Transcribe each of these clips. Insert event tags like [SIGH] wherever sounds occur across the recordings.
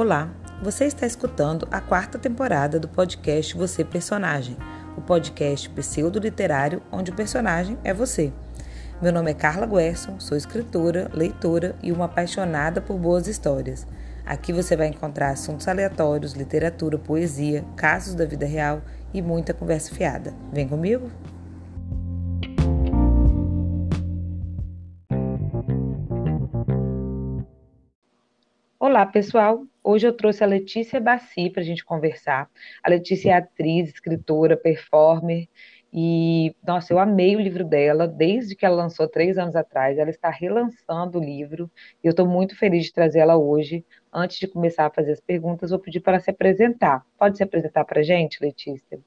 Olá, você está escutando a quarta temporada do podcast Você Personagem, o podcast pseudo-literário onde o personagem é você. Meu nome é Carla Guerson, sou escritora, leitora e uma apaixonada por boas histórias. Aqui você vai encontrar assuntos aleatórios, literatura, poesia, casos da vida real e muita conversa fiada. Vem comigo? Olá, pessoal! Hoje eu trouxe a Letícia Bassi para a gente conversar. A Letícia é atriz, escritora, performer e, nossa, eu amei o livro dela desde que ela lançou três anos atrás. Ela está relançando o livro e eu estou muito feliz de trazer ela hoje. Antes de começar a fazer as perguntas, vou pedir para ela se apresentar. Pode se apresentar para a gente, Letícia?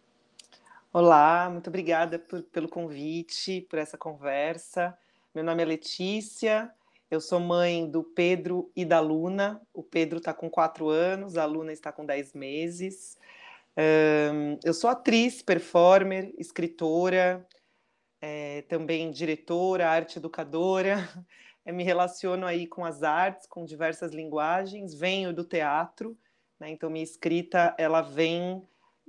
Olá, muito obrigada por, pelo convite, por essa conversa. Meu nome é Letícia, eu sou mãe do Pedro e da Luna. O Pedro está com quatro anos, a Luna está com dez meses. Um, eu sou atriz, performer, escritora, é, também diretora, arte educadora. [LAUGHS] Me relaciono aí com as artes, com diversas linguagens. Venho do teatro, né? então minha escrita ela vem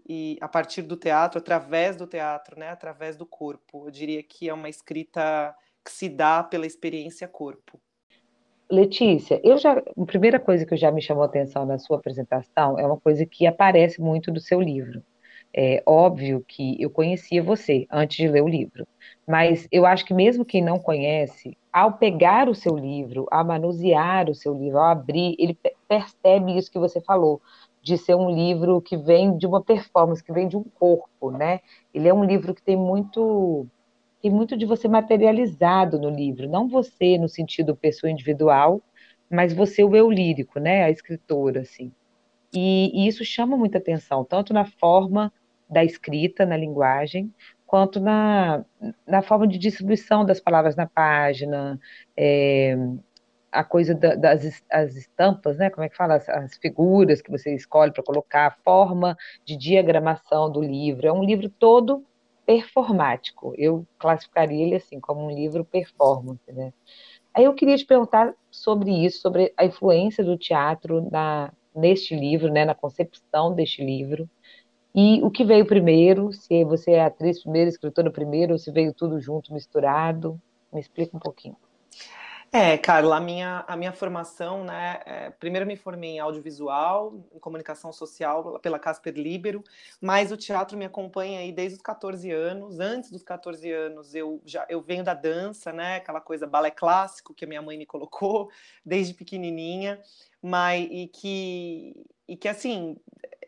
e a partir do teatro, através do teatro, né? através do corpo. Eu diria que é uma escrita que se dá pela experiência corpo. Letícia, eu já, a primeira coisa que já me chamou a atenção na sua apresentação é uma coisa que aparece muito do seu livro. É óbvio que eu conhecia você antes de ler o livro, mas eu acho que mesmo quem não conhece, ao pegar o seu livro, ao manusear o seu livro, ao abrir, ele percebe isso que você falou, de ser um livro que vem de uma performance, que vem de um corpo, né? Ele é um livro que tem muito tem muito de você materializado no livro, não você no sentido pessoa individual, mas você o eu lírico, né, a escritora, assim. E, e, isso chama muita atenção, tanto na forma da escrita, na linguagem, quanto na, na forma de distribuição das palavras na página, é, a coisa da, das as estampas, né? Como é que fala? As, as figuras que você escolhe para colocar, a forma de diagramação do livro. É um livro todo performático. Eu classificaria ele assim como um livro performance, né? Aí eu queria te perguntar sobre isso, sobre a influência do teatro na neste livro, né, na concepção deste livro. E o que veio primeiro, se você é atriz primeiro, escritora primeiro, ou se veio tudo junto, misturado. Me explica um pouquinho. É, Carla, a minha, a minha formação, né? É, primeiro me formei em audiovisual, em comunicação social pela Casper Libero, mas o teatro me acompanha aí desde os 14 anos. Antes dos 14 anos, eu já eu venho da dança, né? Aquela coisa balé clássico que a minha mãe me colocou [LAUGHS] desde pequenininha, mas e que e que assim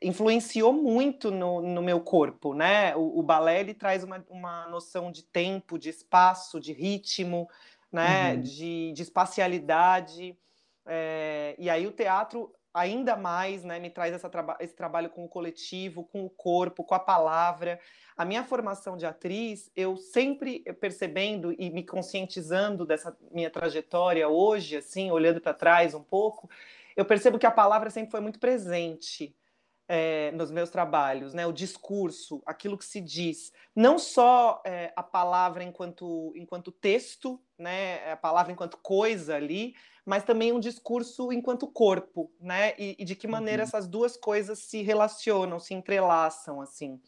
influenciou muito no, no meu corpo, né? O, o balé ele traz uma, uma noção de tempo, de espaço, de ritmo né, uhum. de, de espacialidade. É, e aí o teatro ainda mais né, me traz traba esse trabalho com o coletivo, com o corpo, com a palavra. A minha formação de atriz, eu sempre percebendo e me conscientizando dessa minha trajetória hoje, assim, olhando para trás um pouco, eu percebo que a palavra sempre foi muito presente é, nos meus trabalhos, né? O discurso, aquilo que se diz, não só é, a palavra enquanto enquanto texto, né? A palavra enquanto coisa ali, mas também um discurso enquanto corpo, né? E, e de que maneira uhum. essas duas coisas se relacionam, se entrelaçam, assim.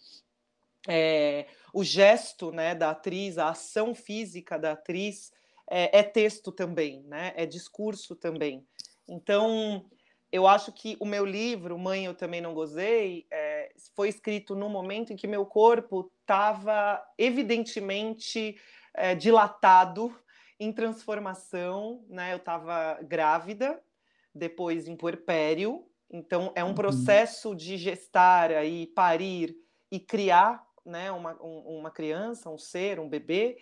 É, o gesto, né, da atriz, a ação física da atriz é, é texto também, né? É discurso também. Então eu acho que o meu livro, Mãe, Eu Também Não Gozei, é, foi escrito num momento em que meu corpo estava evidentemente é, dilatado, em transformação, né? Eu estava grávida, depois em puerpério, então é um uhum. processo de gestar aí, parir e criar né, uma, um, uma criança, um ser, um bebê,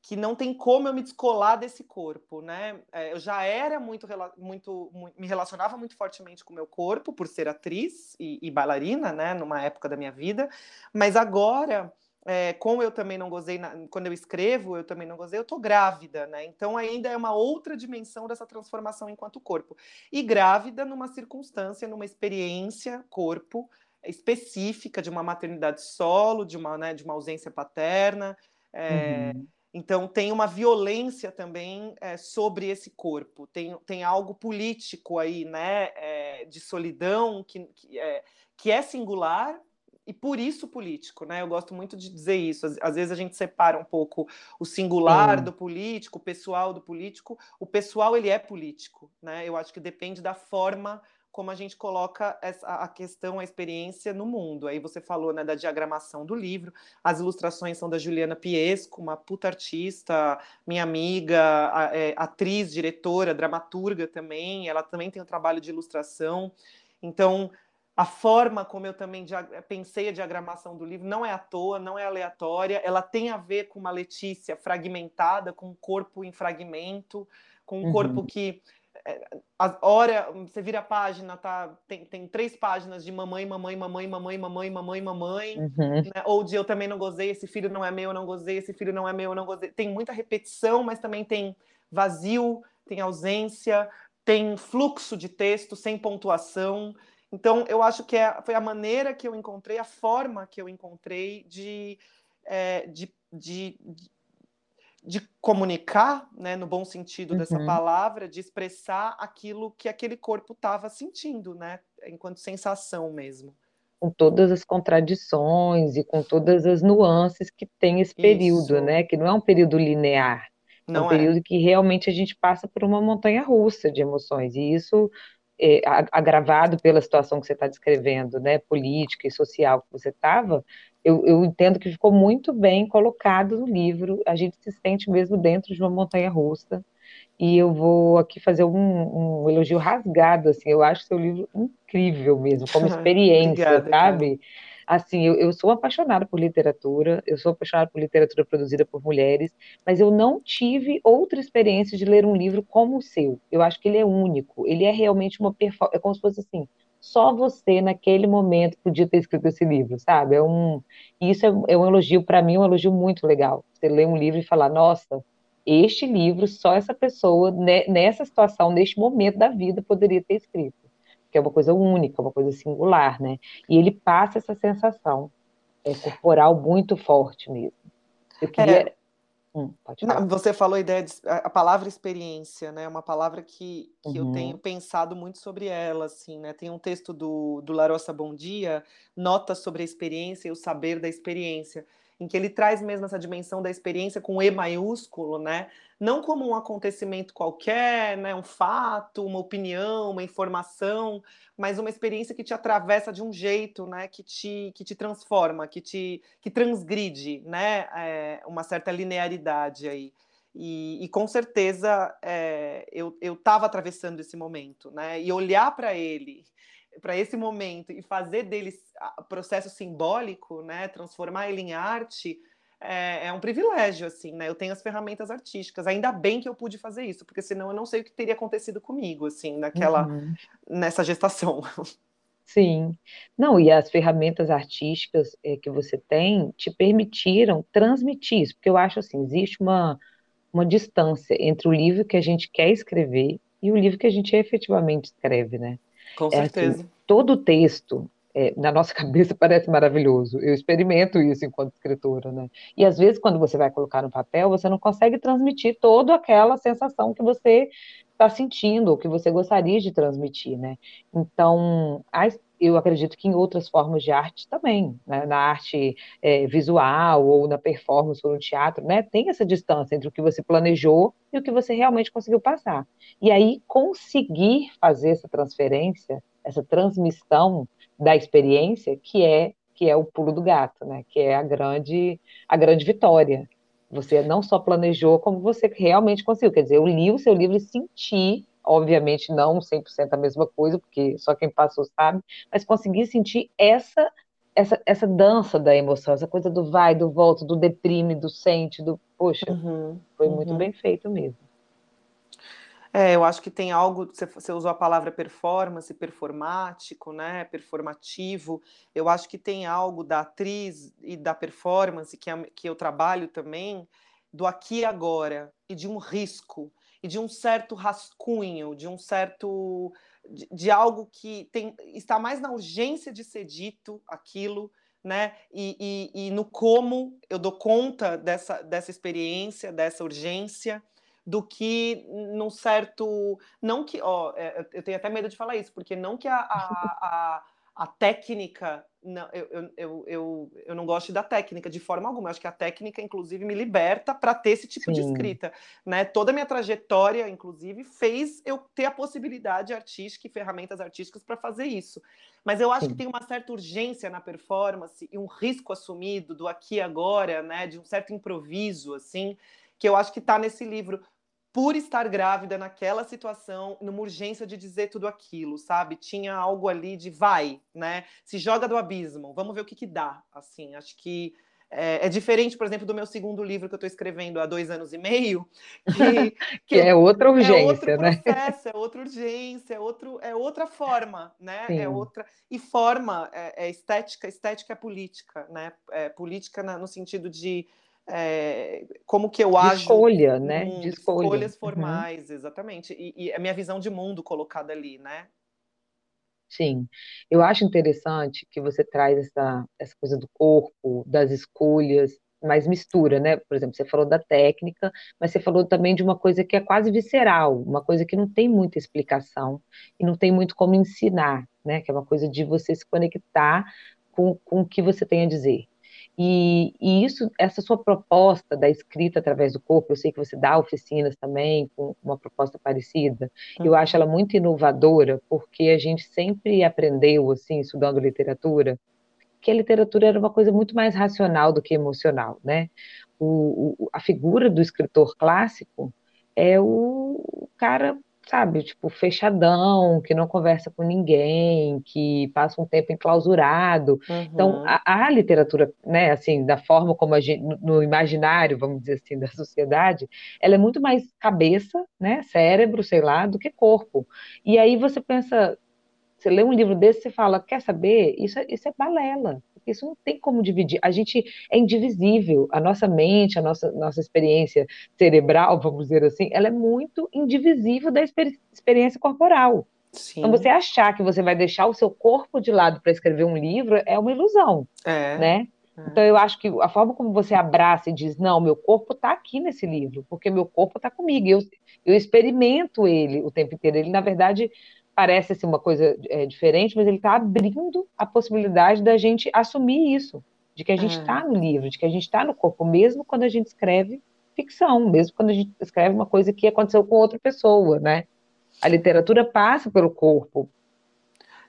que não tem como eu me descolar desse corpo, né? É, eu já era muito, muito, muito, me relacionava muito fortemente com o meu corpo por ser atriz e, e bailarina, né? Numa época da minha vida, mas agora, é, como eu também não gozei, na, quando eu escrevo, eu também não gozei, eu tô grávida, né? Então ainda é uma outra dimensão dessa transformação enquanto corpo e grávida numa circunstância, numa experiência corpo específica de uma maternidade solo, de uma, né, de uma ausência paterna. É, uhum Então tem uma violência também é, sobre esse corpo, tem, tem algo político aí, né, é, de solidão que, que, é, que é singular e por isso político, né? Eu gosto muito de dizer isso. Às, às vezes a gente separa um pouco o singular do político, o pessoal do político. O pessoal ele é político, né? Eu acho que depende da forma como a gente coloca essa, a questão, a experiência no mundo. Aí você falou né, da diagramação do livro, as ilustrações são da Juliana Piesco, uma puta artista, minha amiga, é, atriz, diretora, dramaturga também, ela também tem um trabalho de ilustração. Então, a forma como eu também pensei a diagramação do livro não é à toa, não é aleatória, ela tem a ver com uma Letícia fragmentada, com um corpo em fragmento, com um uhum. corpo que a hora você vira a página, tá? Tem, tem três páginas de mamãe, mamãe, mamãe, mamãe, mamãe, mamãe, mamãe, uhum. né? ou de eu também não gozei, esse filho não é meu, eu não gozei, esse filho não é meu, eu não gozei. Tem muita repetição, mas também tem vazio, tem ausência, tem fluxo de texto sem pontuação. Então, eu acho que é, foi a maneira que eu encontrei, a forma que eu encontrei de, é, de, de, de comunicar, né, no bom sentido uhum. dessa palavra, de expressar aquilo que aquele corpo estava sentindo, né, enquanto sensação mesmo. Com todas as contradições e com todas as nuances que tem esse período, Isso. né, que não é um período linear, não é um período é. que realmente a gente passa por uma montanha russa de emoções, e isso é, agravado pela situação que você está descrevendo, né, política e social que você estava, eu, eu, entendo que ficou muito bem colocado no livro. A gente se sente mesmo dentro de uma montanha russa. E eu vou aqui fazer um, um elogio rasgado, assim. Eu acho seu livro incrível mesmo, como [LAUGHS] experiência, Obrigada, sabe? Cara. Assim, eu, eu sou apaixonada por literatura, eu sou apaixonada por literatura produzida por mulheres, mas eu não tive outra experiência de ler um livro como o seu. Eu acho que ele é único, ele é realmente uma performance, é como se fosse assim, só você naquele momento podia ter escrito esse livro, sabe? É um, isso é, é um elogio para mim, um elogio muito legal. Você ler um livro e falar, nossa, este livro só essa pessoa né, nessa situação, neste momento da vida poderia ter escrito, que é uma coisa única, uma coisa singular, né? E ele passa essa sensação é, corporal muito forte mesmo. Eu queria é Hum, Não, você falou a ideia de, a palavra experiência, né? Uma palavra que, que uhum. eu tenho pensado muito sobre ela, assim, né? Tem um texto do, do Larossa Bom Dia, Nota sobre a experiência e o saber da experiência em que ele traz mesmo essa dimensão da experiência com E maiúsculo, né? Não como um acontecimento qualquer, né? um fato, uma opinião, uma informação, mas uma experiência que te atravessa de um jeito, né? Que te, que te transforma, que te que transgride, né? É, uma certa linearidade aí. E, e com certeza é, eu estava atravessando esse momento, né? E olhar para ele para esse momento e fazer dele processo simbólico, né, transformar ele em arte, é, é, um privilégio, assim, né? Eu tenho as ferramentas artísticas. Ainda bem que eu pude fazer isso, porque senão eu não sei o que teria acontecido comigo, assim, naquela, uhum. nessa gestação. Sim. Não, e as ferramentas artísticas é, que você tem te permitiram transmitir isso, porque eu acho assim, existe uma, uma distância entre o livro que a gente quer escrever e o livro que a gente efetivamente escreve, né? Com é, assim, certeza. Todo o texto, é, na nossa [LAUGHS] cabeça parece maravilhoso. Eu experimento isso enquanto escritora, né? E às vezes, quando você vai colocar no papel, você não consegue transmitir toda aquela sensação que você está sentindo, ou que você gostaria de transmitir, né? Então, eu acredito que em outras formas de arte também, né? na arte é, visual, ou na performance, ou no teatro, né? Tem essa distância entre o que você planejou e o que você realmente conseguiu passar. E aí, conseguir fazer essa transferência, essa transmissão da experiência, que é que é o pulo do gato, né? Que é a grande a grande vitória. Você não só planejou, como você realmente conseguiu. Quer dizer, eu li o seu livro e senti, obviamente não 100% a mesma coisa, porque só quem passou sabe, mas consegui sentir essa essa, essa dança da emoção, essa coisa do vai, do volta, do deprime, do sente, do poxa, uhum, foi uhum. muito bem feito mesmo. É, eu acho que tem algo, você, você usou a palavra performance, performático, né, performativo, eu acho que tem algo da atriz e da performance, que, é, que eu trabalho também, do aqui e agora, e de um risco, e de um certo rascunho, de um certo, de, de algo que tem, está mais na urgência de ser dito aquilo, né? E, e, e, no como eu dou conta dessa, dessa experiência, dessa urgência, do que num certo. Não que. Ó, é, eu tenho até medo de falar isso, porque não que a, a, a, a técnica. Não, eu, eu, eu, eu, não gosto da técnica de forma alguma. Eu acho que a técnica, inclusive, me liberta para ter esse tipo Sim. de escrita. Né? Toda a minha trajetória, inclusive, fez eu ter a possibilidade artística e ferramentas artísticas para fazer isso. Mas eu acho Sim. que tem uma certa urgência na performance e um risco assumido do aqui e agora, né? de um certo improviso, assim, que eu acho que está nesse livro por estar grávida naquela situação, numa urgência de dizer tudo aquilo, sabe? Tinha algo ali de vai, né? Se joga do abismo, vamos ver o que, que dá. Assim, acho que é, é, diferente, por exemplo, do meu segundo livro que eu estou escrevendo há dois anos e meio, [LAUGHS] que, que é outra urgência, é outro né? processo, é outra urgência, é, outro, é outra forma, né? Sim. É outra e forma é, é, estética, estética é política, né? É política na, no sentido de é, como que eu de ajo. Escolha, né? de escolha. Escolhas uhum. formais, uhum. exatamente. E, e, a minha visão de mundo colocada ali, né? Sim, eu acho interessante que você traz essa, essa coisa do corpo, das escolhas, mais mistura, né? Por exemplo, você falou da técnica, mas você falou também de uma coisa que é quase visceral, uma coisa que não tem muita explicação e não tem muito como ensinar, né? Que é uma coisa de você se conectar com, com o que você tem a dizer. E, e, isso, essa sua proposta da escrita através do corpo, eu sei que você dá oficinas também com uma proposta parecida. Uhum. Eu acho ela muito inovadora, porque a gente sempre aprendeu, assim, estudando literatura, que a literatura era uma coisa muito mais racional do que emocional, né? O, o, a figura do escritor clássico é o cara sabe, tipo, fechadão, que não conversa com ninguém, que passa um tempo enclausurado. Então, uhum. Então, a, a, literatura, né, assim, da forma como a gente, no, no, imaginário, vamos dizer assim, [LAUGHS] da sociedade, ela é muito mais cabeça, né, cérebro, sei lá, do que corpo. E aí você pensa, você lê um livro desse, você fala, quer saber? Isso, é, isso é balela. Isso não tem como dividir. A gente é indivisível. A nossa mente, a nossa, nossa experiência cerebral, vamos dizer assim, ela é muito indivisível da experi experiência corporal. Sim. Então, você achar que você vai deixar o seu corpo de lado para escrever um livro é uma ilusão, é. né? É. Então, eu acho que a forma como você abraça e diz, não, meu corpo está aqui nesse livro, porque meu corpo está comigo, eu, eu experimento ele o tempo inteiro. Ele, na verdade, parece assim, uma coisa é, diferente, mas ele está abrindo a possibilidade da gente assumir isso, de que a gente está é. no livro, de que a gente está no corpo, mesmo quando a gente escreve ficção, mesmo quando a gente escreve uma coisa que aconteceu com outra pessoa, né? A literatura passa pelo corpo,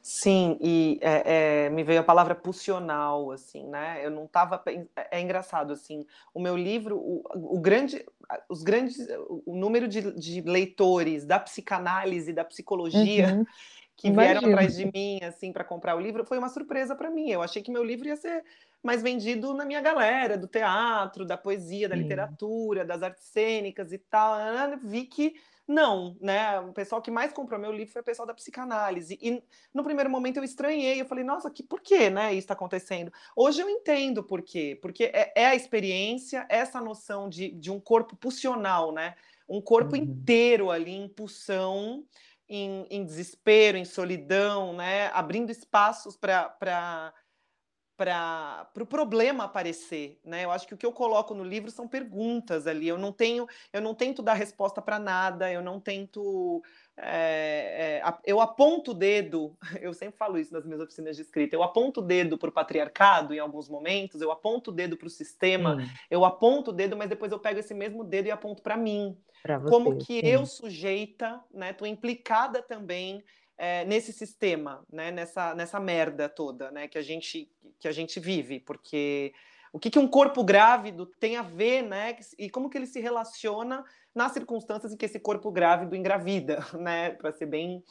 Sim, e é, é, me veio a palavra pulsional, assim, né? Eu não estava. É, é, engraçado, assim. O meu livro, o, o grande, os grandes, o número de, de, leitores da psicanálise, da psicologia. Uhum. [LAUGHS] Que vieram atrás de mim, assim, para comprar o livro, foi uma surpresa para mim. Eu achei que meu livro ia ser mais vendido na minha galera, do teatro, da poesia, da literatura, das artes cênicas e tal. Vi que não, né? O pessoal que mais comprou meu livro foi o pessoal da psicanálise. E no primeiro momento eu estranhei, eu falei, nossa, que por que, né? Isso está acontecendo. Hoje eu entendo por quê. Porque é, é a experiência, essa noção de, de um corpo pulsional, né? Um corpo uhum. inteiro ali em pulsão, em, em desespero, em solidão, né? Abrindo espaços para para o pro problema aparecer, né? Eu acho que o que eu coloco no livro são perguntas ali. Eu não tenho, eu não tento dar resposta para nada. Eu não tento, é, é, eu aponto o dedo. [LAUGHS] Eu sempre falo isso nas minhas oficinas de escrita. Eu aponto o dedo para o patriarcado em alguns momentos. Eu aponto o dedo para o sistema. Sim. Eu aponto o dedo, mas depois eu pego esse mesmo dedo e aponto para mim. Você, Como que sim. eu sujeita, né? Tô implicada também é, nesse sistema, né, nessa, nessa merda toda, né, que a gente que a gente vive, porque o que, que um corpo grávido tem a ver, né, e como que ele se relaciona nas circunstâncias em que esse corpo grávido engravida, [LAUGHS] né, para ser bem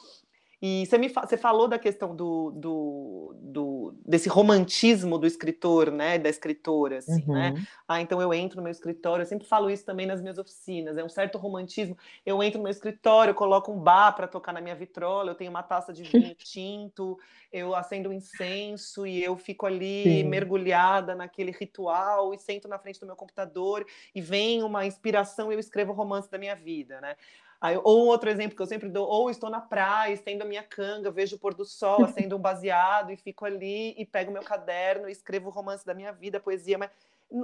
e você, me, você falou da questão do, do, do, desse romantismo do escritor, né, da escritora, assim, né? uhum. né? Ah, então eu entro no meu escritório, eu sempre falo isso também nas minhas oficinas, é um certo romantismo. Eu entro no meu escritório, eu coloco um bar para tocar na minha vitrola, eu tenho uma taça de vinho [LAUGHS] tinto, eu acendo um incenso e eu fico ali Sim. mergulhada naquele ritual e sento na frente do meu computador e vem uma inspiração e eu escrevo o romance da minha vida, né? Aí, ou outro exemplo que eu sempre dou, ou estou na praia, estendo na minha canga, vejo o pôr do sol, [LAUGHS] acendo um baseado e fico ali e pego meu caderno e escrevo o romance da minha vida, poesia, mas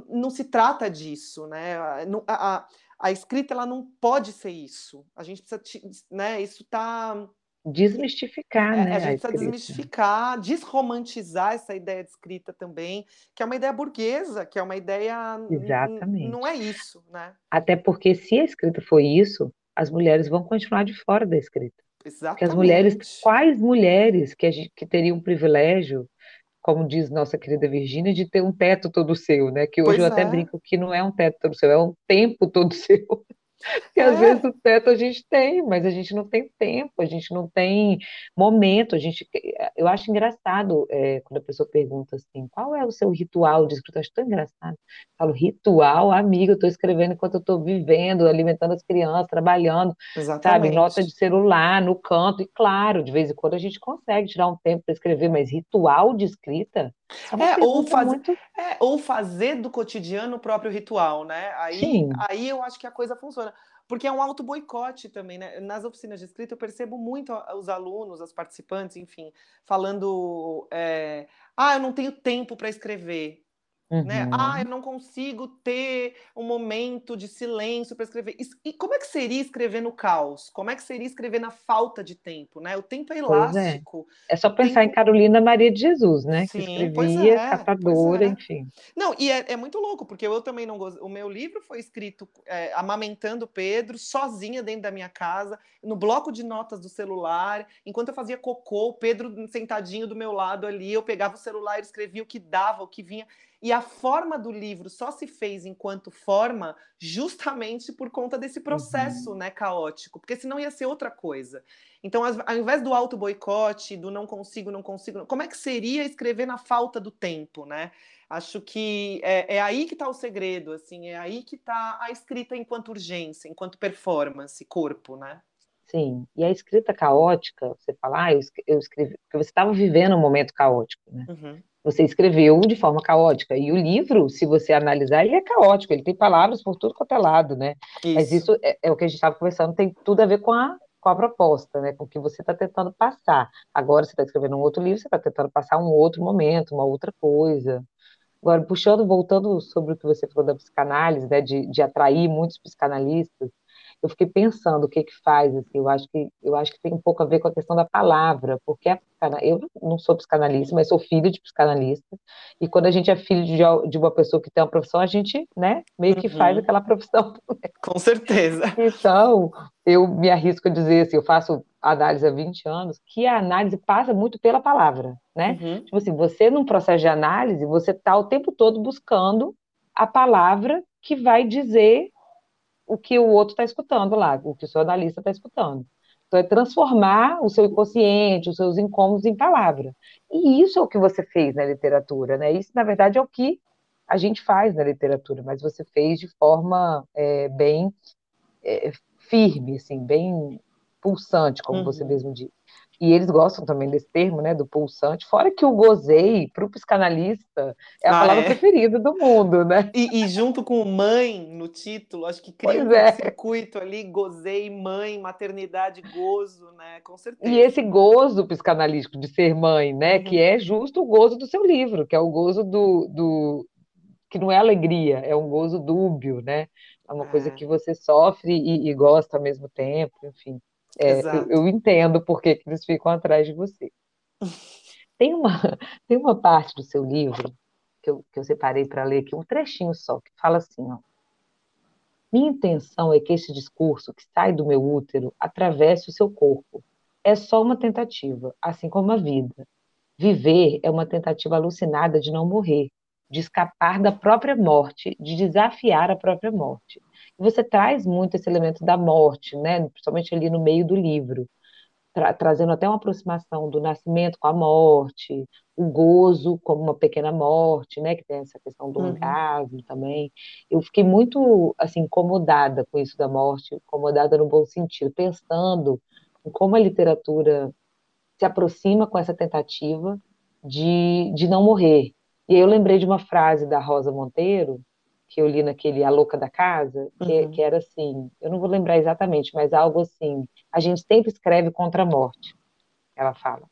não se trata disso, né? A, a, a, escrita ela não pode ser isso. A gente precisa, né? Isso está desmistificar, é, né? A gente a precisa desmistificar, desromantizar essa ideia de escrita também, que é uma ideia burguesa, que é uma ideia. Exatamente. Não é isso, né? Até porque se a escrita foi isso, as mulheres vão continuar de fora da escrita. Exatamente. Porque as mulheres, quais mulheres que, gente, que teriam o privilégio, como diz nossa querida Virgínia, de ter um teto todo seu, né? Que hoje pois eu é. até brinco que não é um teto todo seu, é um tempo todo [LAUGHS] seu. Porque é. às vezes o teto a gente tem, mas a gente não tem tempo, a gente não tem momento. A gente, eu acho engraçado é, quando a pessoa pergunta assim, qual é o seu ritual de escrita? Eu acho tão engraçado. Eu falo, ritual, amigo, eu estou escrevendo enquanto eu estou vivendo, alimentando as crianças, trabalhando, Exatamente. sabe? Nota de celular, no canto, e claro, de vez em quando a gente consegue tirar um tempo para escrever, mas ritual de escrita é, é ou, faz, muito... é, ou fazer do cotidiano o próprio ritual, né? Aí, aí eu acho que a coisa funciona. Porque é um auto boicote também, né? Nas oficinas de escrita eu percebo muito os alunos, as participantes, enfim, falando: é, ah, eu não tenho tempo para escrever. Uhum. Né? Ah, eu não consigo ter um momento de silêncio para escrever. E como é que seria escrever no caos? Como é que seria escrever na falta de tempo? Né? O tempo é, é. elástico. É. é. só pensar tempo... em Carolina Maria de Jesus, né? Sim, que escrevia, é, catadora, é. enfim. Não, e é, é, muito louco, porque eu também não gosto. O meu livro foi escrito é, amamentando Pedro, sozinha dentro da minha casa, no bloco de notas do celular. Enquanto eu fazia cocô, o Pedro sentadinho do meu lado ali, eu pegava o celular e escrevia o que dava, o que vinha. E a forma do livro só se fez enquanto forma justamente por conta desse processo uhum. né, caótico, porque senão ia ser outra coisa. Então, ao invés do auto-boicote, do não consigo, não consigo, como é que seria escrever na falta do tempo, né? Acho que é, é aí que está o segredo, assim, é aí que está a escrita enquanto urgência, enquanto performance, corpo, né? Sim, e a escrita caótica, você fala, ah, eu escrevi, porque você estava vivendo um momento caótico, né? Uhum. Você escreveu de forma caótica. E o livro, se você analisar, ele é caótico, ele tem palavras por tudo quanto é lado, né? Isso. Mas isso é, é, o que a gente estava conversando, tem tudo a ver com a, com a proposta, né? Com o que você está tentando passar. Agora você está escrevendo um outro livro, você está tentando passar um outro momento, uma outra coisa. Agora, puxando, voltando sobre o que você falou da psicanálise, né? De, de atrair muitos psicanalistas, eu fiquei pensando o que que faz, assim, eu acho que eu acho que tem um pouco a ver com a questão da palavra, porque a, eu não sou psicanalista, mas sou filho de psicanalista, e quando a gente é filho de, de uma pessoa que tem uma profissão, a gente, né, meio que uhum. faz aquela profissão. [LAUGHS] Com certeza. Então, eu me arrisco a dizer assim, eu faço análise há 20 anos, que a análise passa muito pela palavra, né? Uhum. Tipo assim, você num processo de análise, você está o tempo todo buscando a palavra que vai dizer o que o outro está escutando lá, o que o seu analista está escutando. Então, é transformar o seu inconsciente, os seus incômodos em palavra. E isso é o que você fez na literatura, né? Isso, na verdade, é o que a gente faz na literatura, mas você fez de forma é, bem é, firme, assim, bem pulsante, como uhum. você mesmo disse e eles gostam também desse termo, né, do pulsante, fora que o gozei, para o psicanalista, é a ah, palavra é? preferida do mundo, né? E, e, junto com mãe no título, acho que cria pois um é. circuito ali, gozei, mãe, maternidade, gozo, né, com certeza. E esse gozo psicanalítico de ser mãe, né, uhum. que é justo o gozo do seu livro, que é o gozo do, do que não é alegria, é um gozo dúbio, né, é uma é. coisa que você sofre e, e gosta ao mesmo tempo, enfim. É, eu, eu, entendo por que, que eles ficam atrás de você. [LAUGHS] Tem uma, tem uma parte do seu livro que eu, que eu separei para ler aqui, um trechinho só, que fala assim, ó. Minha intenção é que esse discurso que sai do meu útero atravesse o seu corpo. É só uma tentativa, assim como a vida. Viver é uma tentativa alucinada de não morrer, de escapar da própria morte, de desafiar a própria morte você traz muito esse elemento da morte, né? Principalmente ali no meio do livro, tra trazendo até uma aproximação do nascimento com a morte, o gozo como uma pequena morte, né? Que tem essa questão do uhum. orgasmo também. Eu fiquei muito assim incomodada com isso da morte, incomodada no bom sentido, pensando em como a literatura se aproxima com essa tentativa de, de não morrer. E aí eu lembrei de uma frase da Rosa Monteiro, que eu li naquele A Louca da Casa, que, uhum. que, era assim, eu não vou lembrar exatamente, mas algo assim, a gente sempre escreve contra a morte. ela fala.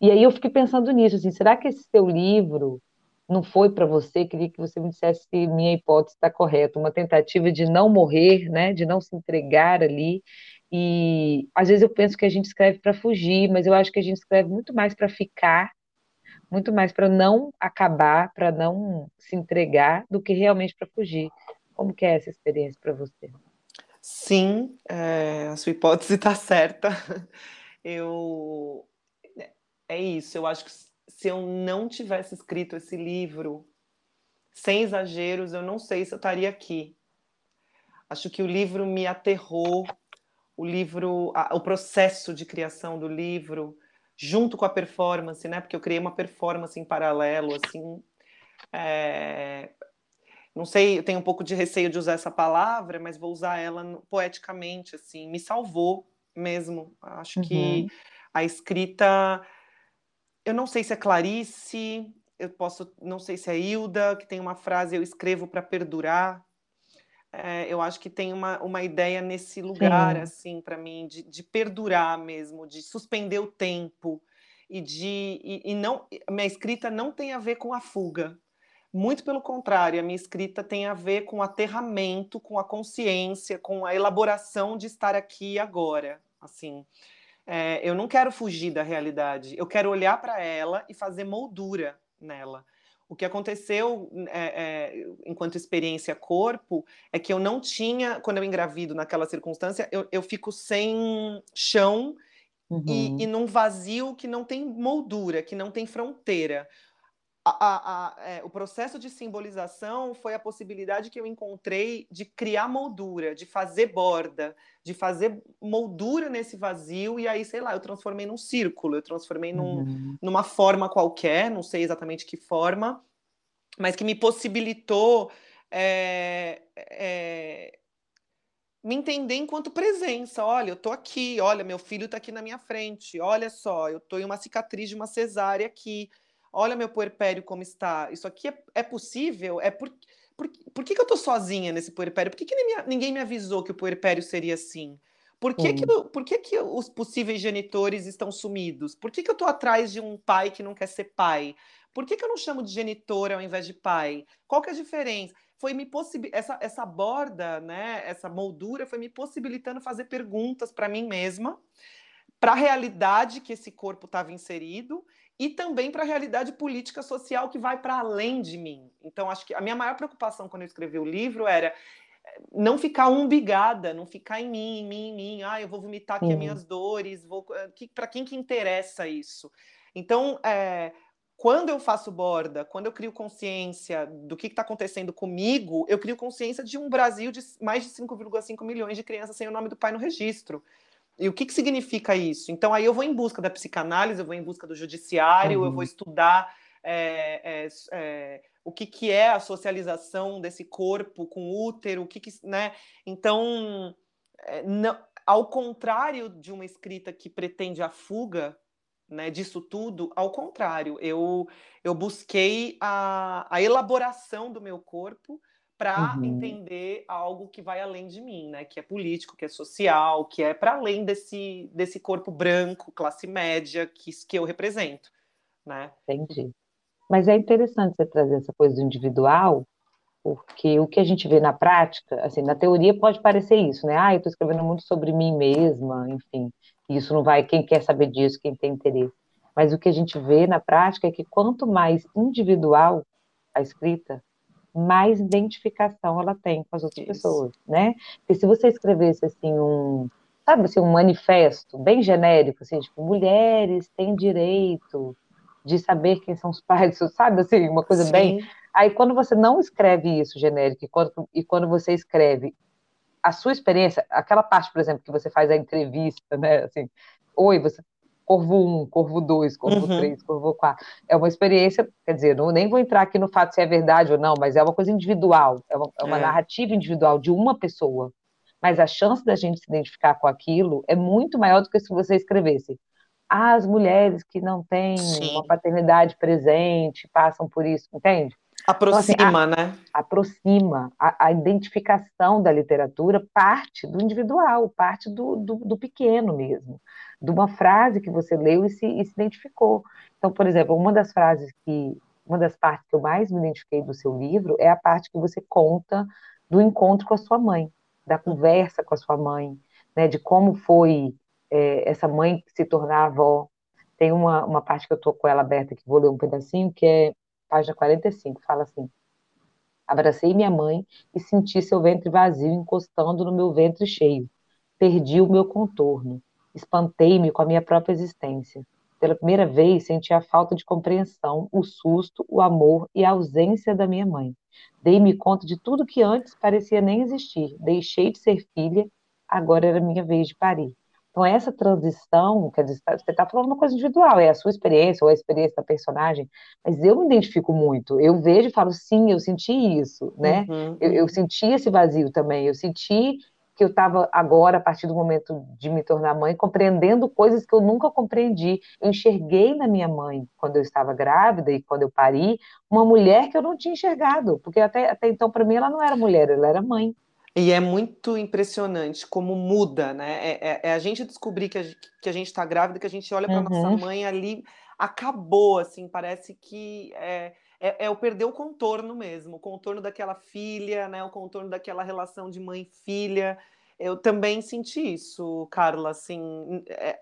E aí eu fiquei pensando nisso, assim, será que esse seu livro não foi para você? Queria que você me dissesse se minha hipótese está correta, uma tentativa de não morrer, né, de não se entregar ali. E às vezes eu penso que a gente escreve para fugir, mas eu acho que a gente escreve muito mais para ficar, muito mais para não acabar, para não se entregar, do que realmente para fugir. Como que é essa experiência para você? Sim, é, a sua hipótese está certa. Eu é isso. Eu acho que se eu não tivesse escrito esse livro, sem exageros, eu não sei se eu estaria aqui. Acho que o livro me aterrou, o livro, o processo de criação do livro, junto com a performance, né? Porque eu criei uma performance em paralelo, assim. É... Não sei, eu tenho um pouco de receio de usar essa palavra, mas vou usar ela poeticamente, assim. Me salvou mesmo. Acho uhum. que a escrita eu não sei se é Clarice, eu posso, não sei se é Hilda, que tem uma frase, eu escrevo para perdurar. É, eu acho que tem uma, uma ideia nesse lugar, Sim. assim, para mim, de, de perdurar mesmo, de suspender o tempo e de e, e não minha escrita não tem a ver com a fuga muito pelo contrário a minha escrita tem a ver com o aterramento com a consciência com a elaboração de estar aqui agora assim é, eu não quero fugir da realidade, eu quero olhar para ela e fazer moldura nela. O que aconteceu é, é, enquanto experiência corpo é que eu não tinha, quando eu engravido naquela circunstância, eu, eu fico sem chão uhum. e, e num vazio que não tem moldura, que não tem fronteira a, a, é, o processo de simbolização foi a possibilidade que eu encontrei de criar moldura, de fazer borda, de fazer moldura nesse vazio, e aí, sei lá, eu transformei num círculo, eu transformei num, uhum. numa forma qualquer, não sei exatamente que forma, mas que me possibilitou é, é, me entender enquanto presença. Olha, eu tô aqui, olha, meu filho tá aqui na minha frente, olha só, eu tô em uma cicatriz de uma cesárea aqui olha meu puerpério como está, isso aqui é, é possível? É por, por, por que, que eu estou sozinha nesse puerpério? Por que, que ninguém, ninguém me avisou que o puerpério seria assim? Por que, que, por que, que os possíveis genitores estão sumidos? Por que, que eu estou atrás de um pai que não quer ser pai? Por que, que eu não chamo de genitor ao invés de pai? Qual que é a diferença? Foi me possibil... essa, essa borda, né, essa moldura foi me possibilitando fazer perguntas para mim mesma, para a realidade que esse corpo estava inserido e também para a realidade política social que vai para além de mim. Então, acho que a minha maior preocupação quando eu escrevi o livro era eh, não ficar umbigada, não ficar em mim, em mim, em mim. Ah, eu vou vomitar aqui uhum. as minhas dores. Vou... Eh, para quem que interessa isso? Então, é, quando eu faço borda, quando eu crio consciência do que está acontecendo comigo, eu crio consciência de um Brasil de mais de 5,5 milhões de crianças sem o nome do pai no registro. E o que, que significa isso? Então, aí eu vou em busca da psicanálise, eu vou em busca do judiciário, uhum. eu vou uhum. estudar é, é, é, o que, que é a socialização desse corpo com útero, o que, que né? Então, é, não, ao contrário de uma escrita que pretende a fuga né, disso tudo, ao contrário, eu, eu busquei a, a elaboração do meu corpo para uhum. entender algo que vai além de mim, né? Que é político, que é social, que é para além desse, desse corpo branco, classe média que, que eu represento, né? Entendi. Mas é interessante você trazer essa coisa do individual, porque o que a gente vê na prática, assim, na teoria pode parecer isso, né? Ah, eu estou escrevendo muito sobre mim mesma, enfim, isso não vai, quem quer saber disso, quem tem interesse. Mas o que a gente vê na prática é que quanto mais individual a escrita, mais identificação ela tem com as outras Isso. pessoas, né? Porque se você escrevesse assim um, sabe assim, um manifesto bem genérico, assim, tipo, mulheres têm direito de saber quem são os pais, [LAUGHS] sabe assim, uma coisa Sim. bem. Aí quando você não escreve isso genérico e quando, e quando você escreve a sua experiência, aquela parte, por exemplo, que você faz a entrevista, né? Assim, oi, você Corvo 1, Corvo 2, Corvo uhum. 3, Corvo 4. É uma experiência, quer dizer, não, nem vou entrar aqui no fato se é verdade ou não, mas é uma coisa individual, é uma, é uma é. narrativa individual de uma pessoa. Mas a chance da gente se identificar com aquilo é muito maior do que se você escrevesse. as mulheres que não têm Sim. uma paternidade presente passam por isso, entende? Aproxima, então, assim, a, né? Aproxima. A, a, identificação da literatura parte do individual, parte do, do, do, pequeno mesmo, de uma frase que você leu e se, e se identificou. Então, por exemplo, uma das frases que, uma das partes que eu mais me identifiquei do seu livro é a parte que você conta do encontro com a sua mãe, da conversa com a sua mãe, né, de como foi é, essa mãe se tornar avó. Tem uma, uma parte que eu estou com ela aberta, que vou ler um pedacinho, que é página 45, fala assim: Abracei minha mãe e senti seu ventre vazio encostando no meu ventre cheio. Perdi o meu contorno. Espantei-me com a minha própria existência. Pela primeira vez, senti a falta de compreensão, o susto, o amor e a ausência da minha mãe. Dei-me conta de tudo que antes parecia nem existir. Deixei de ser filha, agora era minha vez de parir. Então, essa transição, quer dizer, você está falando uma coisa individual, é a sua experiência ou a experiência da personagem, mas eu me identifico muito. Eu vejo e falo, sim, eu senti isso, né? Uhum, eu, eu uhum. senti esse vazio também, eu senti que eu estava agora, a partir do momento de me tornar mãe, compreendendo coisas que eu nunca compreendi. Eu enxerguei na minha mãe, quando eu estava grávida e quando eu pari, uma mulher que eu não tinha enxergado, porque até, até então, para mim, ela não era mulher, ela era mãe. E é muito impressionante como muda, né? É, é, é a gente descobrir que a, que a gente está grávida, que a gente olha para uhum. nossa mãe ali, acabou, assim, parece que é, é, é o perder o contorno mesmo, o contorno daquela filha, né? O contorno daquela relação de mãe-filha. Eu também senti isso, Carla, assim. É,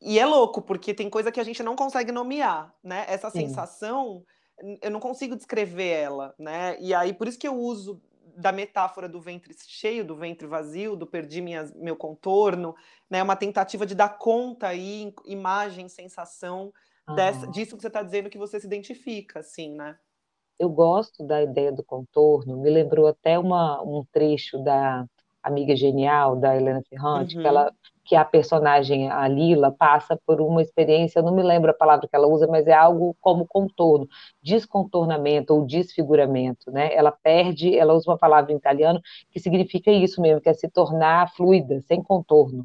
e é louco, porque tem coisa que a gente não consegue nomear, né? Essa Sim. sensação, eu não consigo descrever ela, né? E aí, por isso que eu uso da metáfora do ventre cheio, do ventre vazio, do perdi minha, meu contorno, né? Uma tentativa de dar conta aí, imagem, sensação dessa, disso que você está dizendo que você se identifica, assim, né? Eu gosto da ideia do contorno, me lembrou até uma, um trecho da Amiga Genial, da Helena Ferrante, uhum. que ela que a personagem, a Lila, passa por uma experiência, eu não me lembro a palavra que ela usa, mas é algo como contorno, descontornamento ou desfiguramento, né? Ela perde, ela usa uma palavra em italiano que significa isso mesmo, que é se tornar fluida, sem contorno.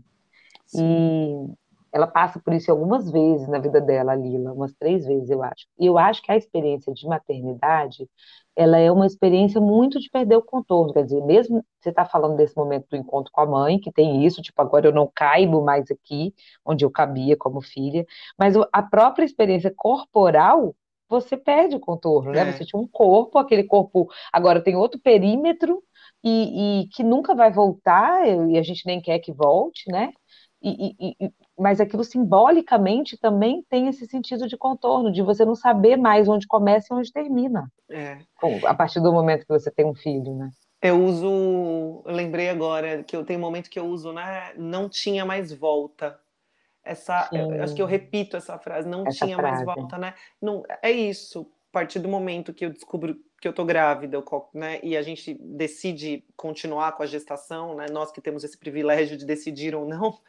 Sim. Ela passa por isso algumas vezes na vida dela, a Lila, umas três vezes, eu acho. E eu acho que a experiência de maternidade ela é uma experiência muito de perder o contorno, quer dizer, mesmo você está falando desse momento do encontro com a mãe, que tem isso, tipo, agora eu não caibo mais aqui, onde eu cabia como filha, mas a própria experiência corporal, você perde o contorno, né? É. Você tinha um corpo, aquele corpo agora tem outro perímetro, e, e que nunca vai voltar, e a gente nem quer que volte, né? E, e, mas aquilo simbolicamente também tem esse sentido de contorno, de você não saber mais onde começa e onde termina. É. A partir do momento que você tem um filho, né? Eu uso, eu lembrei agora que eu tenho um momento que eu uso, né? Não tinha mais volta. Essa, eu, acho que eu repito essa frase, não essa tinha frase. mais volta, né? Não, é isso. A partir do momento que eu descubro que eu tô grávida, né, e a gente decide continuar com a gestação, né, nós que temos esse privilégio de decidir ou não,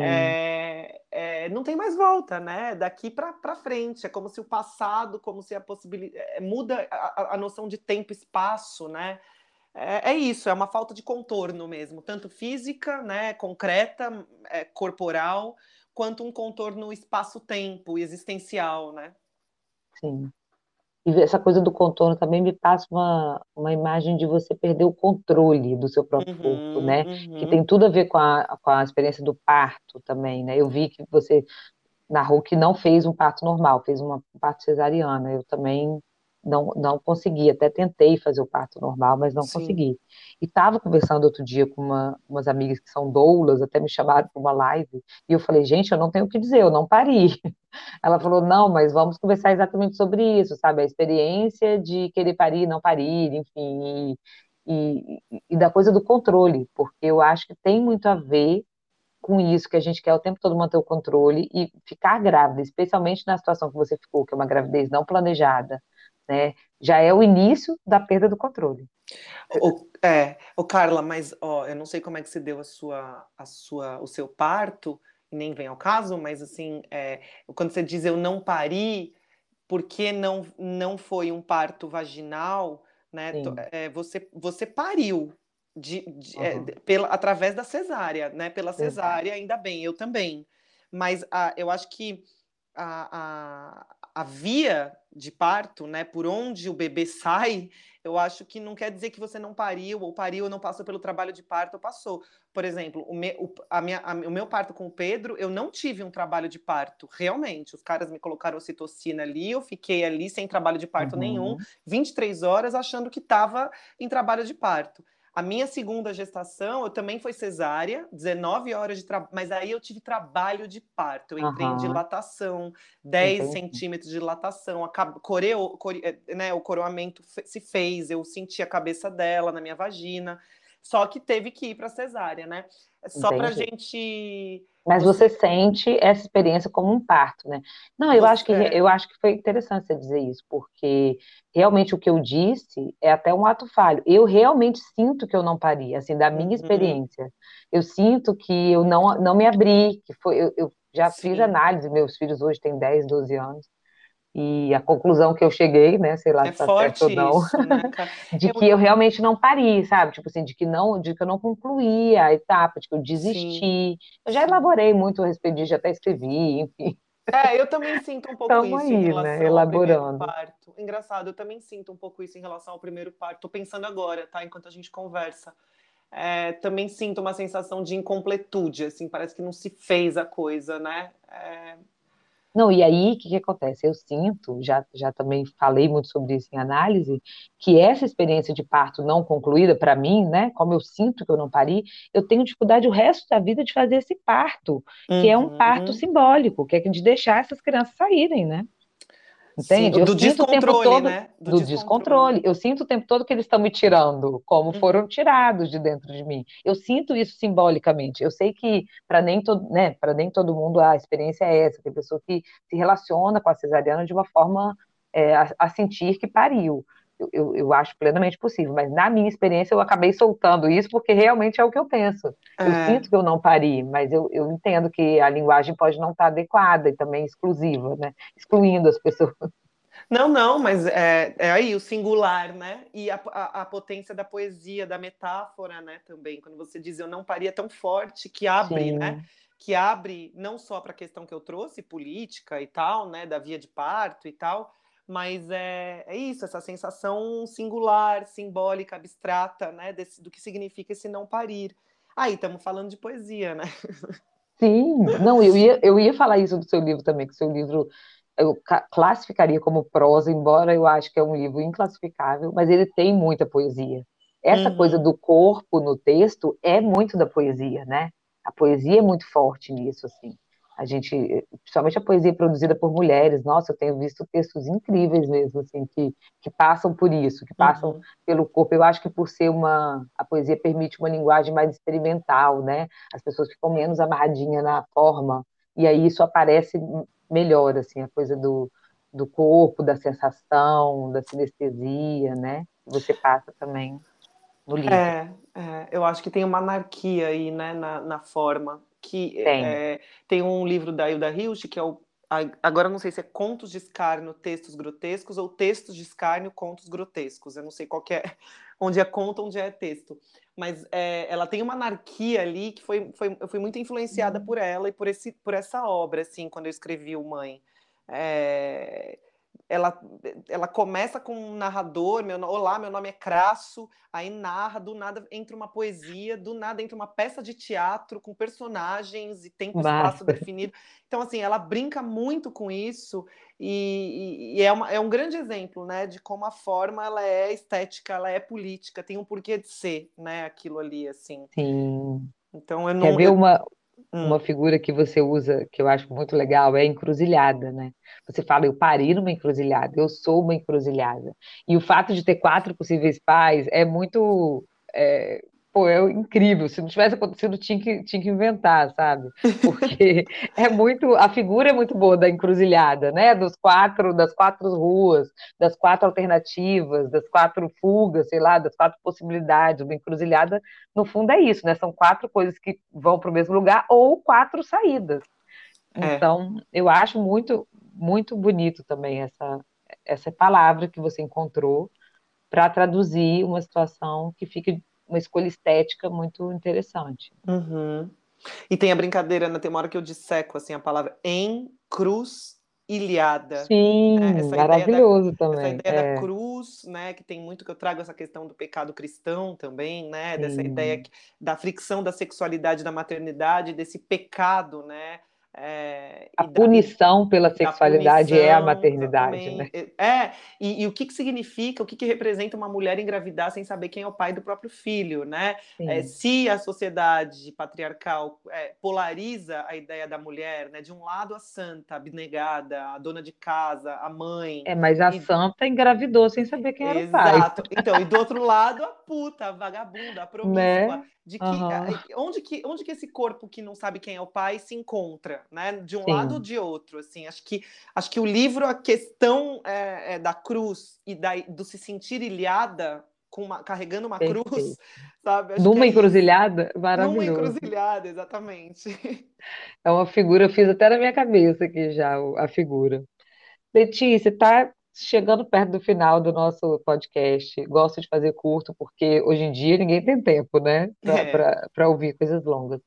é, é, não tem mais volta, né, daqui para frente, é como se o passado, como se a possibilidade, é, muda a, a, noção de tempo e espaço, né, é, é, isso, é uma falta de contorno mesmo, tanto física, né, concreta, é, corporal, quanto um contorno espaço-tempo, existencial, né. Sim. E essa coisa do contorno também me passa uma, uma imagem de você perder o controle do seu próprio corpo, Uhum, né? Que tem uhum. tudo a ver com a, com a experiência do parto também, né? Eu vi que você narrou que não fez um parto normal, fez uma um parto cesariana. Eu também não, não consegui, até tentei fazer o parto normal, mas não Sim. consegui. E estava conversando outro dia com uma, umas amigas que são doulas, até me chamaram para uma live, e eu falei, gente, eu não tenho o que dizer, eu não pari. [LAUGHS] Ela falou, não, mas vamos conversar exatamente sobre isso, sabe? A experiência de querer parir, não parir, enfim, e, e, e da coisa do controle, porque eu acho que tem muito a ver com isso que a gente quer o tempo todo manter o controle e ficar grávida, especialmente na situação que você ficou, que é uma gravidez não planejada, né? Já é o início da perda do controle. O, é, o Carla, mas ó, eu não sei como é que você deu a sua, a sua, o seu parto, nem vem ao caso, mas assim, é, quando você diz eu não pari, porque não não foi um parto vaginal, né? É, você você pariu de, de, uhum. é, pela, através da cesárea, né? Pela cesárea, ainda bem, eu também. Mas a, eu acho que a, a via de parto, né, por onde o bebê sai, eu acho que não quer dizer que você não pariu, ou pariu ou não passou pelo trabalho de parto, ou passou. Por exemplo, o, me, o, a minha, a, o meu parto com o Pedro, eu não tive um trabalho de parto, realmente. Os caras me colocaram ocitocina ali, eu fiquei ali sem trabalho de parto uhum. nenhum, 23 horas, achando que estava em trabalho de parto. A minha segunda gestação, eu também foi cesárea, 19 horas de trabalho, mas aí eu tive trabalho de parto. Eu entrei uhum. em dilatação, 10 Entendi. centímetros de dilatação, a coreo, core, eh, né, o coroamento se fez, eu senti a cabeça dela na minha vagina, só que teve que ir para cesárea, né? Só para gente mas você sente essa experiência como um parto, né? Não, eu acho que eu acho que foi interessante você dizer isso, porque realmente o que eu disse é até um ato falho. Eu realmente sinto que eu não pari, assim, da minha uhum. experiência. Eu sinto que eu não, não me abri, que foi eu, eu já Sim. fiz análise, meus filhos hoje têm 10, 12 anos. E a conclusão que eu cheguei, né, sei lá é se tá certo ou não, isso, né, [LAUGHS] de que eu realmente não parei, sabe? Tipo assim, de que não, de que eu não concluí a etapa, de que eu desisti. Sim. Eu já elaborei muito a respeito disso, já até escrevi, enfim. É, eu também sinto um pouco Tamo isso aí, em né, relação né? Elaborando. ao primeiro parto. Engraçado, eu também sinto um pouco isso em relação ao primeiro parto. Tô pensando agora, tá? Enquanto a gente conversa. É, também sinto uma sensação de incompletude, assim, parece que não se fez a coisa, né? É, não, e aí, o que, que acontece? Eu sinto, já, já também falei muito sobre isso em análise, que essa experiência de parto não concluída, para mim, né, como eu sinto que eu não pari, eu tenho dificuldade o resto da vida de fazer esse parto, que uhum. é um parto uhum. simbólico, que é de deixar essas crianças saírem, né? Entende? Sim, do sinto o tempo todo né? do, do descontrole. descontrole. Eu sinto o tempo todo que eles estão me tirando, como uhum. foram tirados de dentro de mim. Eu sinto isso simbolicamente. Eu sei que para nem todo, né, para nem todo mundo a experiência é essa. Tem pessoa que se relaciona com a cesariana de uma forma é, a, a sentir que pariu eu, eu, acho plenamente possível, mas na minha experiência eu acabei soltando isso porque realmente é o que eu penso. É. Eu sinto que eu não pari, mas eu, eu entendo que a linguagem pode não estar adequada e também exclusiva, né? Excluindo as pessoas. Não, não, mas é, é aí o singular, né? E a, a, a, potência da poesia, da metáfora, né? Também, quando você diz eu não paria tão forte, que abre, Sim. né? Que abre não só para a questão que eu trouxe, política e tal, né? Da via de parto e tal, mas é, é isso, essa sensação singular, simbólica, abstrata, né, desse, do que significa esse não parir. Aí, estamos falando de poesia, né? Sim, não, eu ia, eu ia falar isso do seu livro também, que o seu livro eu classificaria como prosa, embora eu acho que é um livro inclassificável, mas ele tem muita poesia. Essa uhum. coisa do corpo no texto é muito da poesia, né? A poesia é muito forte nisso, assim. A gente, principalmente a poesia produzida por mulheres, nossa, eu tenho visto textos incríveis mesmo, assim, que, que passam por isso, que passam uhum. pelo corpo. Eu acho que por ser uma, a poesia permite uma linguagem mais experimental, né? As pessoas ficam menos amarradinhas na forma, e aí isso aparece melhor, assim, a coisa do, do corpo, da sensação, da sinestesia, né? Você passa também no livro. É, é, eu acho que tem uma anarquia aí, né, na, na forma que tem. É, tem um livro da Hilda Hilst, que é o agora não sei se é contos de escárnio, textos grotescos ou textos de escárnio, contos grotescos. Eu não sei qual é, [LAUGHS] onde é conto, onde é texto. Mas é, ela tem uma anarquia ali que foi, foi eu fui muito influenciada uhum. por ela e por, esse, por essa obra, assim, quando eu escrevi o Mãe. É, ela, ela começa com um narrador, meu, olá, meu nome é Crasso, aí narra, do nada entra uma poesia, do nada entra uma peça de teatro com personagens e tempo e espaço definido. Então, assim, ela brinca muito com isso e, e, e é, uma, é, um grande exemplo, né, de como a forma, ela é estética, ela é política, tem um porquê de ser, né, aquilo ali, assim. Sim. Então, eu não... Quer ver uma, Hum. Uma figura que você usa, que eu acho muito legal, é encruzilhada, né? Você fala, eu parei numa encruzilhada, eu sou uma encruzilhada. E o fato de ter quatro possíveis pais é muito é, pô, é incrível. Se não tivesse acontecido, tinha que, tinha que inventar, sabe? Porque [LAUGHS] é muito, a figura é muito boa da encruzilhada, né? Dos quatro, das quatro ruas, das quatro alternativas, das quatro fugas, sei lá, das quatro possibilidades. Uma encruzilhada, no fundo, é isso, né? São quatro coisas que vão para o mesmo lugar ou quatro saídas. É. Então, eu acho muito, muito bonito também essa, essa palavra que você encontrou para traduzir uma situação que fica uma escolha estética muito interessante. Uhum. E tem a brincadeira, né? tem uma hora que eu disseco assim, a palavra encruzilhada. ilhada. Sim, né? maravilhoso da, também. Essa ideia é. da cruz, né? Que tem muito que eu trago essa questão do pecado cristão também, né? Sim. Dessa ideia da fricção da sexualidade, da maternidade, desse pecado, né? É, a punição pela sexualidade punição, é a maternidade, né? É, e, e, o que, que significa, o que, que representa uma mulher engravidar sem saber quem é o pai do próprio filho, né? É, se a sociedade patriarcal é, polariza a ideia da mulher, né? De um lado a santa, a abnegada, a dona de casa, a mãe. É, mas a e... santa engravidou sem saber quem era Exato. o pai. Exato. Então, e do outro lado, a puta, a vagabunda, a [LAUGHS] promíscua. Né? De que, uhum. onde que onde que esse corpo que não sabe quem é o pai se encontra, né? De um Sim. lado ou de outro, assim. Acho que acho que o livro a questão é, é da cruz e da, do se sentir ilhada com uma, carregando uma Perfeito. cruz, [LAUGHS] sabe? Acho Numa é encruzilhada, maravilhoso. Numa encruzilhada, exatamente. É uma figura, eu fiz até na minha cabeça aqui já a figura. Letícia, tá chegando perto do final do nosso podcast. Gosto de fazer curto, porque hoje em dia ninguém tem tempo, né, para é. ouvir coisas longas.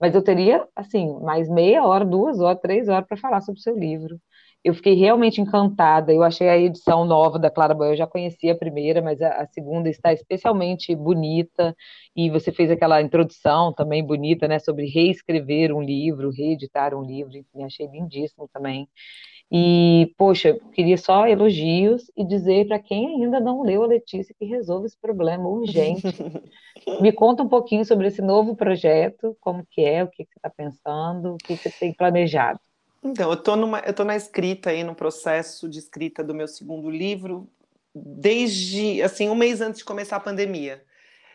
Mas eu teria, assim, mais meia hora, duas horas, três horas para falar sobre o seu livro. Eu fiquei realmente encantada. Eu achei a edição nova da Clara Boy, eu já conhecia a primeira, mas a, a, segunda está especialmente bonita. E você fez aquela introdução também bonita, né, sobre reescrever um livro, reeditar um livro. Enfim, achei lindíssimo também. E, poxa, queria só elogios e dizer para quem ainda não leu a Letícia que resolva esse problema urgente. [LAUGHS] Me conta um pouquinho sobre esse novo projeto, como que é, o que, que você está pensando, o que, que você tem planejado. Então, eu estou numa, eu tô na escrita aí, no processo de escrita do meu segundo livro, desde, assim, um mês antes de começar a pandemia.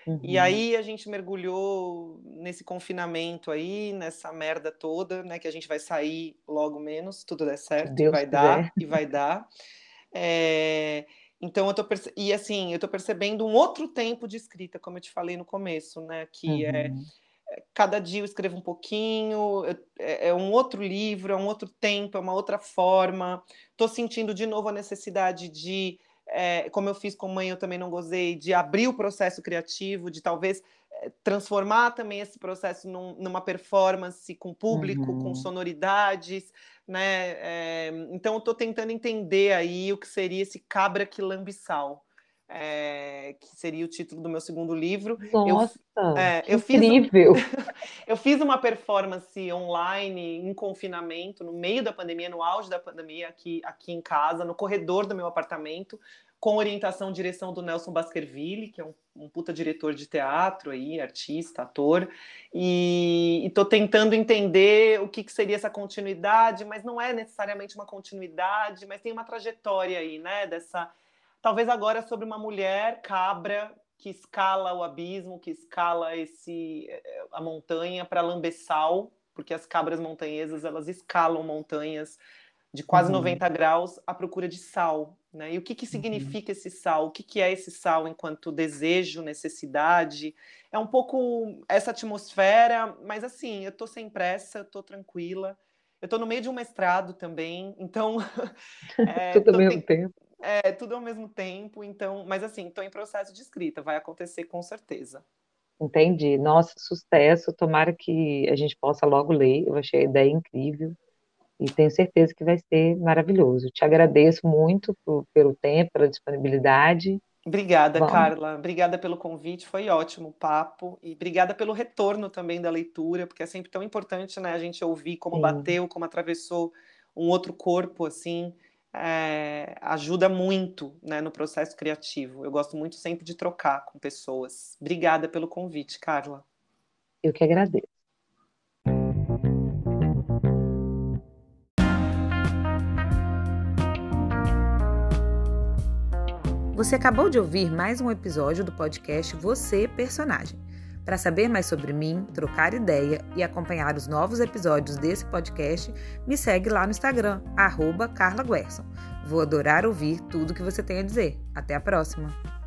Uhum. E aí a gente mergulhou nesse confinamento aí, nessa merda toda, né? Que a gente vai sair logo menos, tudo der certo, Deus vai quiser. dar, e vai dar. É, então eu tô perce... e assim, eu tô percebendo um outro tempo de escrita, como eu te falei no começo, né? Que é, uhum. é cada dia eu escrevo um pouquinho, é, é, um outro livro, é um outro tempo, é uma outra forma. Tô sentindo de novo a necessidade de é, como eu fiz com mãe, eu também não gozei, de abrir o processo criativo, de talvez é, transformar também esse processo num, numa performance com público, uhum. com sonoridades, né? É, então eu estou tentando entender aí o que seria esse cabra que lambe sal. É, que seria o título do meu segundo livro. Nossa, eu, é, eu incrível! Fiz, [LAUGHS] eu fiz uma performance online em confinamento, no meio da pandemia, no auge da pandemia, aqui, aqui em casa, no corredor do meu apartamento, com orientação e direção do Nelson Baskerville, que é um, um puta diretor de teatro aí, artista, ator, e estou tentando entender o que, que, seria essa continuidade, mas não é necessariamente uma continuidade, mas tem uma trajetória aí, né, dessa Talvez agora sobre uma mulher cabra que escala o abismo, que escala esse eh, a montanha para lamber sal, porque as cabras montanhesas elas escalam montanhas de quase uhum. 90 graus à procura de sal, né? E o que, que uhum. significa uhum. esse sal? O que, que é esse sal enquanto desejo, necessidade? É um pouco essa atmosfera, mas assim, eu tô sem pressa, tô tranquila. Eu tô no meio de um mestrado também, então. [LAUGHS] é, Tudo ao mesmo tempo. É, tudo ao mesmo tempo, então, mas assim, estou em processo de escrita, vai acontecer com certeza. Entendi. Nossa, sucesso. Tomara que a gente possa logo ler. Eu achei a ideia incrível e tenho certeza que vai ser maravilhoso. Te agradeço muito por, pelo tempo, pela disponibilidade. Obrigada, Vamos. Carla. Obrigada pelo convite, foi ótimo o papo. E obrigada pelo retorno também da leitura, porque é sempre tão importante né, a gente ouvir como Sim. bateu, como atravessou um outro corpo, assim é, ajuda muito né, no processo criativo. Eu gosto muito sempre de trocar com pessoas. Obrigada pelo convite, Carla. Eu que agradeço. Você acabou de ouvir mais um episódio do podcast Você Personagem. Para saber mais sobre mim, trocar ideia e acompanhar os novos episódios desse podcast, me segue lá no Instagram, arroba Carla Guerson. Vou adorar ouvir tudo que você tem a dizer. Até a próxima!